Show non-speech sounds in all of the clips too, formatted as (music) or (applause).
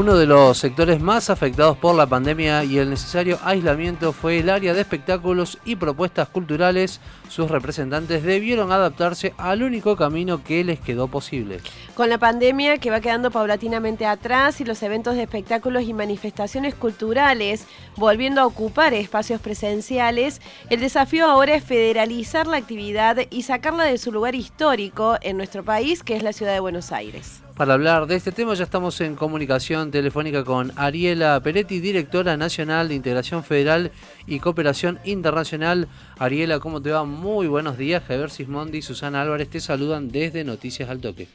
Uno de los sectores más afectados por la pandemia y el necesario aislamiento fue el área de espectáculos y propuestas culturales. Sus representantes debieron adaptarse al único camino que les quedó posible. Con la pandemia que va quedando paulatinamente atrás y los eventos de espectáculos y manifestaciones culturales volviendo a ocupar espacios presenciales, el desafío ahora es federalizar la actividad y sacarla de su lugar histórico en nuestro país, que es la ciudad de Buenos Aires. Para hablar de este tema ya estamos en comunicación telefónica con Ariela Peretti, directora nacional de Integración Federal y Cooperación Internacional. Ariela, ¿cómo te va? Muy buenos días. Javier Sismondi y Susana Álvarez te saludan desde Noticias al Toque.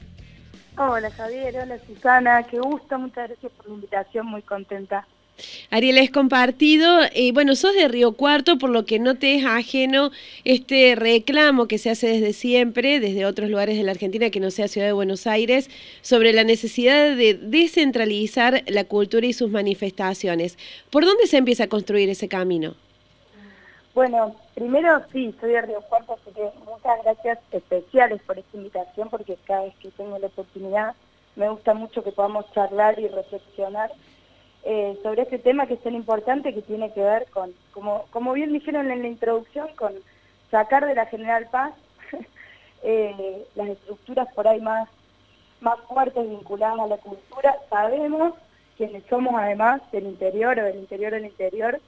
Hola Javier, hola Susana, qué gusto, muchas gracias por la invitación, muy contenta. Ariel, es compartido, y bueno, sos de Río Cuarto, por lo que no te es ajeno este reclamo que se hace desde siempre, desde otros lugares de la Argentina que no sea Ciudad de Buenos Aires, sobre la necesidad de descentralizar la cultura y sus manifestaciones. ¿Por dónde se empieza a construir ese camino? Bueno, primero sí, soy de Río Cuarto, así que muchas gracias especiales por esta invitación, porque cada vez que tengo la oportunidad me gusta mucho que podamos charlar y reflexionar eh, sobre este tema que es tan importante que tiene que ver con, como, como bien dijeron en la introducción, con sacar de la General Paz (laughs) eh, las estructuras por ahí más, más fuertes vinculadas a la cultura. Sabemos, quienes somos además del interior o del interior del interior,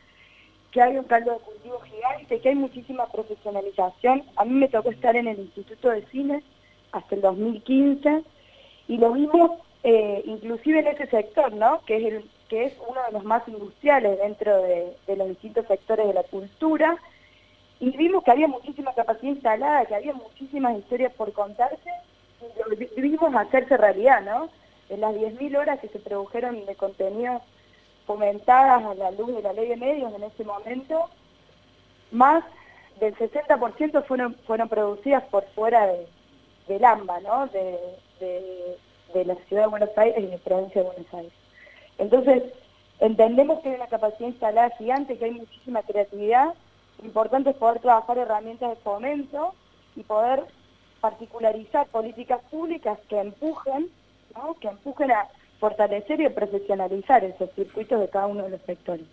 que hay un caldo de cultivo gigante, que hay muchísima profesionalización. A mí me tocó estar en el Instituto de Cine hasta el 2015 y lo vimos eh, inclusive en ese sector, ¿no? que es que es uno de los más industriales dentro de, los distintos sectores de la cultura, y vimos que había muchísima capacidad instalada, que había muchísimas historias por contarse, y vimos hacerse realidad, ¿no? En las 10.000 horas que se produjeron de contenido fomentadas a la luz de la ley de medios en ese momento, más del 60% fueron, fueron producidas por fuera de, del AMBA, ¿no? De, de la ciudad de Buenos Aires y de la provincia de Buenos Aires. Entonces, entendemos que hay una capacidad instalada gigante, que hay muchísima creatividad. Lo importante es poder trabajar herramientas de fomento y poder particularizar políticas públicas que empujen, que empujen a fortalecer y profesionalizar esos circuitos de cada uno de los sectores.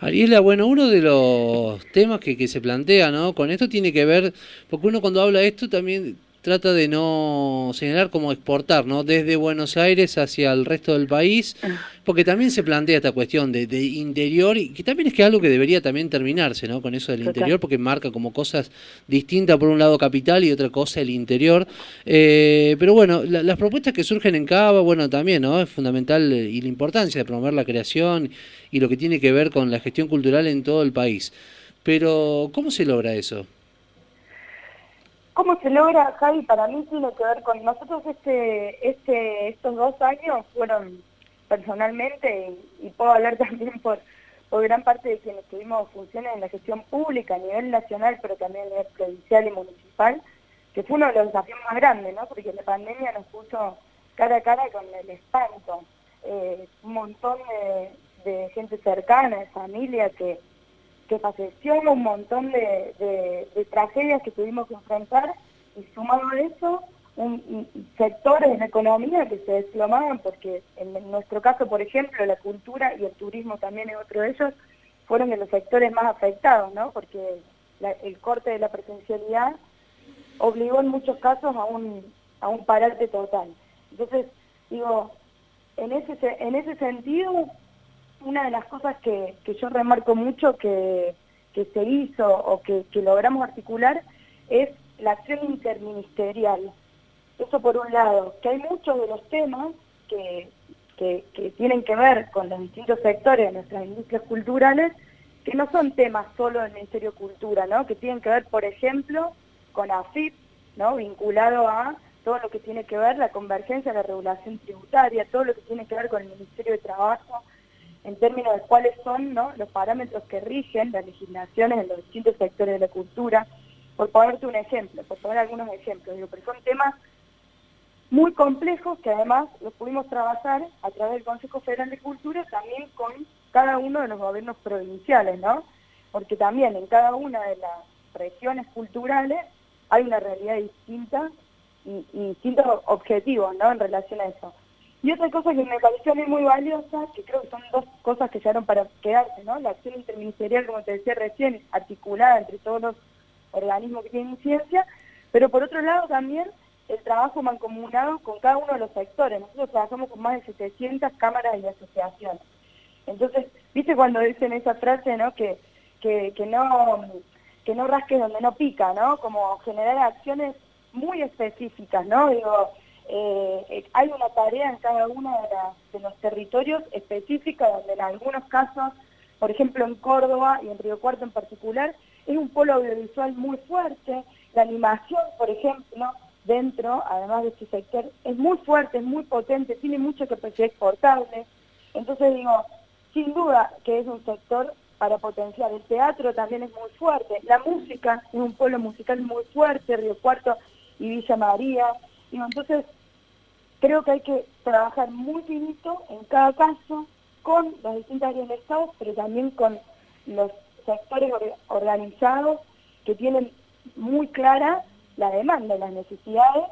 Ariela, bueno, uno de los temas que, que se plantea, ¿no? Con esto tiene que ver, porque uno cuando habla de esto también trata de no señalar como exportar, ¿no? Desde Buenos Aires hacia el resto del país, ah. porque también se plantea esta cuestión de, interior y que también es que algo que debería también terminarse, ¿no? Con eso del interior, porque marca como cosas distintas, por un lado capital y otra cosa el interior. Eh, pero bueno, las propuestas que surgen en Cava, bueno, también, ¿no? Es fundamental eh, y la importancia de promover la creación y lo que tiene que ver con la gestión cultural en todo el país. Pero, ¿cómo se logra eso? ¿Cómo se logra, Javi? Para mí tiene que ver con nosotros este, este, estos dos años fueron personalmente, y, puedo hablar (laughs) también por, por gran parte de quienes tuvimos funciones en la gestión pública a nivel nacional, pero también a nivel provincial y municipal, que fue uno de los desafíos más grandes, ¿no? Porque la pandemia nos puso cara a cara con el espanto. Eh, un montón de, de gente cercana, de familia que que falleció, un montón de, tragedias que tuvimos que enfrentar y sumado a eso, sectores de la economía que se desplomaban porque en nuestro caso, por ejemplo, la cultura y el turismo también es otro de ellos, fueron de los sectores más afectados, ¿no? Porque el corte de la presencialidad obligó en muchos casos a un, a un parate total. Entonces, digo, en ese, en ese sentido, una de las cosas que, yo remarco mucho que, se hizo o que, logramos articular es la acción interministerial. Eso por un lado, que hay muchos de los temas que, tienen que ver con los distintos sectores de nuestras industrias culturales, que no son temas solo del Ministerio de Cultura, ¿no? que tienen que ver, por ejemplo, con AFIP, ¿no? vinculado a todo lo que tiene que ver la convergencia la regulación tributaria, todo lo que tiene que ver con el Ministerio de Trabajo, en términos de cuáles son los parámetros que rigen las legislaciones en los distintos sectores de la cultura, por ponerte un ejemplo, por poner algunos ejemplos, digo, pero son temas muy complejos que además los pudimos trabajar a través del Consejo Federal de Cultura también con cada uno de los gobiernos provinciales, ¿no? Porque también en cada una de las regiones culturales hay una realidad distinta y, y distintos objetivos, ¿no? En relación a eso. Y otra cosa que me pareció a mí muy valiosa, que creo que son dos cosas que llegaron para quedarse, ¿no? La acción interministerial, como te decía recién, articulada entre todos los organismos que tienen ciencia, pero por otro lado también el trabajo mancomunado con cada uno de los sectores. Nosotros trabajamos con más de 700 cámaras y asociaciones. Entonces, ¿viste cuando dicen esa frase, ¿no? Que, que, que no que no rasques donde no pica, ¿no? Como generar acciones muy específicas, ¿no? Digo, eh, eh, hay una tarea en cada uno de, los territorios específica donde en algunos casos, por ejemplo en Córdoba y en Río Cuarto en particular, es un polo audiovisual muy fuerte, la animación, por ejemplo, dentro, además de este sector, es muy fuerte, es muy potente, tiene que ser exportable. Entonces digo, sin duda que es un sector para potenciar. El teatro también es muy fuerte, la música es un pueblo musical muy fuerte, Río Cuarto y Villa María. Digo, entonces, creo que hay que trabajar muy finito en cada caso con las distintas áreas del Estado, pero también con los sectores organizados que tienen muy clara la demanda, las necesidades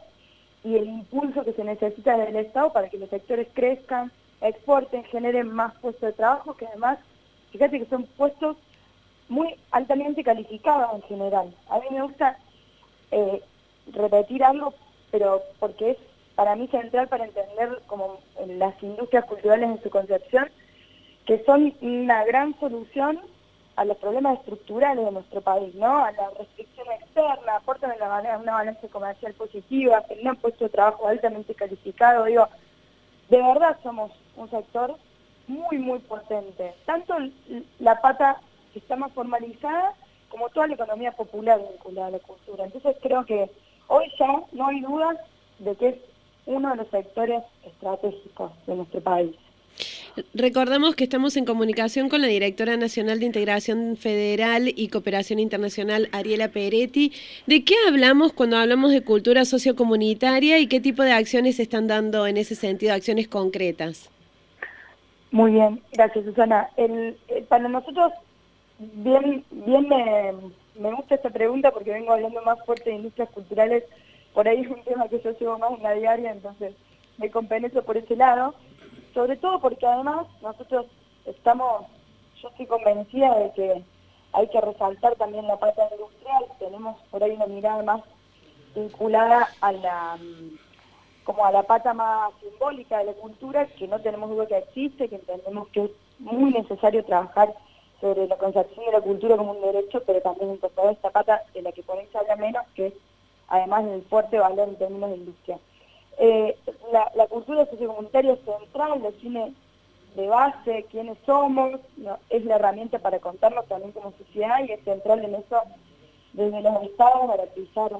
y el impulso que se necesita del Estado para que los sectores crezcan, exporten, generen más puestos de trabajo, que además fíjate que son puestos muy altamente calificados en general. A mí me gusta eh, repetir algo, pero porque es para mí central para entender como las industrias culturales en su concepción, que son una gran solución a los problemas estructurales de nuestro país, ¿no? A la restricción externa, aportan una, balanza comercial positiva, un puesto de trabajo altamente calificado, digo, de verdad somos un sector muy, muy potente. Tanto la pata que está más formalizada como toda la economía popular vinculada a la cultura. Entonces creo que hoy ya no hay dudas de que es uno de los sectores estratégicos de nuestro país. Recordamos que estamos en comunicación con la directora nacional de Integración Federal y Cooperación Internacional, Ariela Peretti. ¿De qué hablamos cuando hablamos de cultura sociocomunitaria y qué tipo de acciones se están dando en ese sentido, acciones concretas? Muy bien, gracias Susana. El, eh, para nosotros, bien, bien me, me, gusta esta pregunta porque vengo hablando más fuerte de industrias culturales, por ahí es un tema que yo llevo más en la diaria, entonces me compenetro por ese lado, sobre todo porque además nosotros estamos, yo estoy convencida de que hay que resaltar también la parte industrial, tenemos por ahí una mirada más vinculada a la como a la pata más simbólica de la cultura, que no tenemos duda que existe, que entendemos que es muy necesario trabajar sobre la concepción de la cultura como un derecho, pero también incorporar esta pata de la que por ahí se menos, que es además del fuerte valor en términos de industria. Eh, la, cultura sociocomunitaria es central, define de base quiénes somos, es la herramienta para contarnos también como sociedad y es central en eso desde los estados garantizar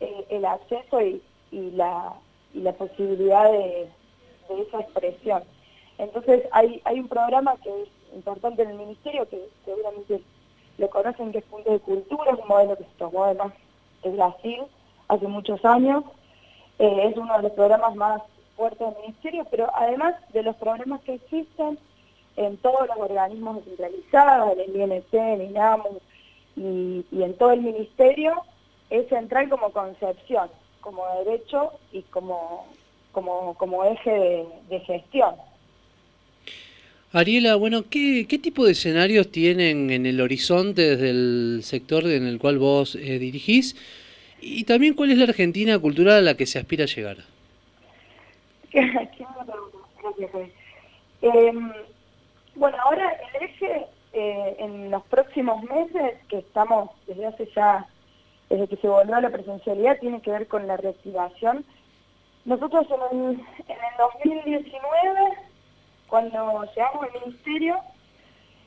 eh, el acceso y, y la y la posibilidad de, esa expresión. Entonces hay, hay un programa que es importante en el Ministerio, que seguramente lo conocen, que es Punto de Cultura, es un modelo que se tomó además de Brasil hace muchos años. Eh, es uno de los programas más fuertes del Ministerio, pero además de los programas que existen en todos los organismos descentralizados, en el INC, en el INAMU y, en todo el Ministerio, es central como concepción como derecho y como, como, como eje de, gestión. Ariela, bueno, ¿qué, ¿qué, tipo de escenarios tienen en el horizonte desde el sector en el cual vos eh, dirigís? Y también, ¿cuál es la Argentina cultural a la que se aspira a llegar? (laughs) Eh, bueno, ahora el eje eh, en los próximos meses, que estamos desde hace ya desde que se volvió a la presencialidad tiene que ver con la reactivación. Nosotros en el, en el 2019, cuando llegamos al ministerio,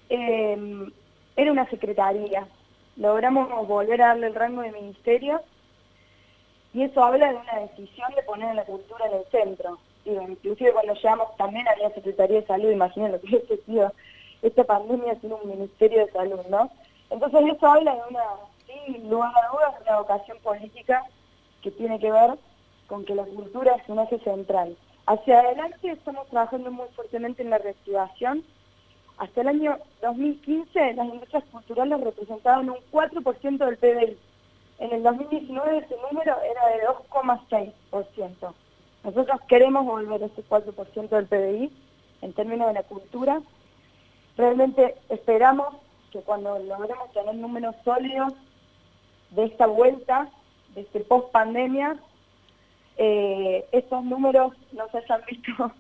eh, era una secretaría. Logramos volver a darle el rango de ministerio y eso habla de una decisión de poner la cultura en el centro. inclusive cuando llegamos también había Secretaría de Salud, imaginen lo que hubiese sido esta pandemia sin un Ministerio de Salud, ¿no? Entonces eso habla de una sin lugar a una vocación política que tiene que ver con que la cultura es un eje central. Hacia adelante estamos trabajando muy fuertemente en la reactivación. Hasta el año 2015 las industrias culturales representaban un 4% del PBI. En el 2019 ese número era de 2,6%. Nosotros queremos volver a ese 4% del PBI en términos de la cultura. Realmente esperamos que cuando logremos tener números sólidos de esta vuelta, de este post pandemia, eh, estos números no se hayan visto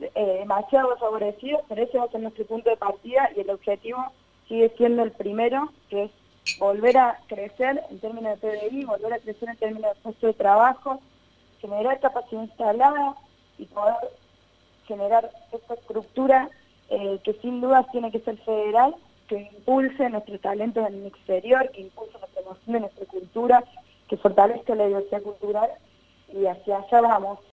(laughs) eh, demasiado favorecidos, pero ese va a ser nuestro punto de partida y el objetivo sigue siendo el primero, que es volver a crecer en términos de PDI, volver a crecer en términos de puesto de trabajo, generar capacidad instalada y poder generar esta estructura eh, que sin duda tiene que ser federal que impulse nuestros talentos en el exterior, que impulse nuestra emoción, nuestra cultura, que fortalezca la diversidad cultural y hacia allá vamos.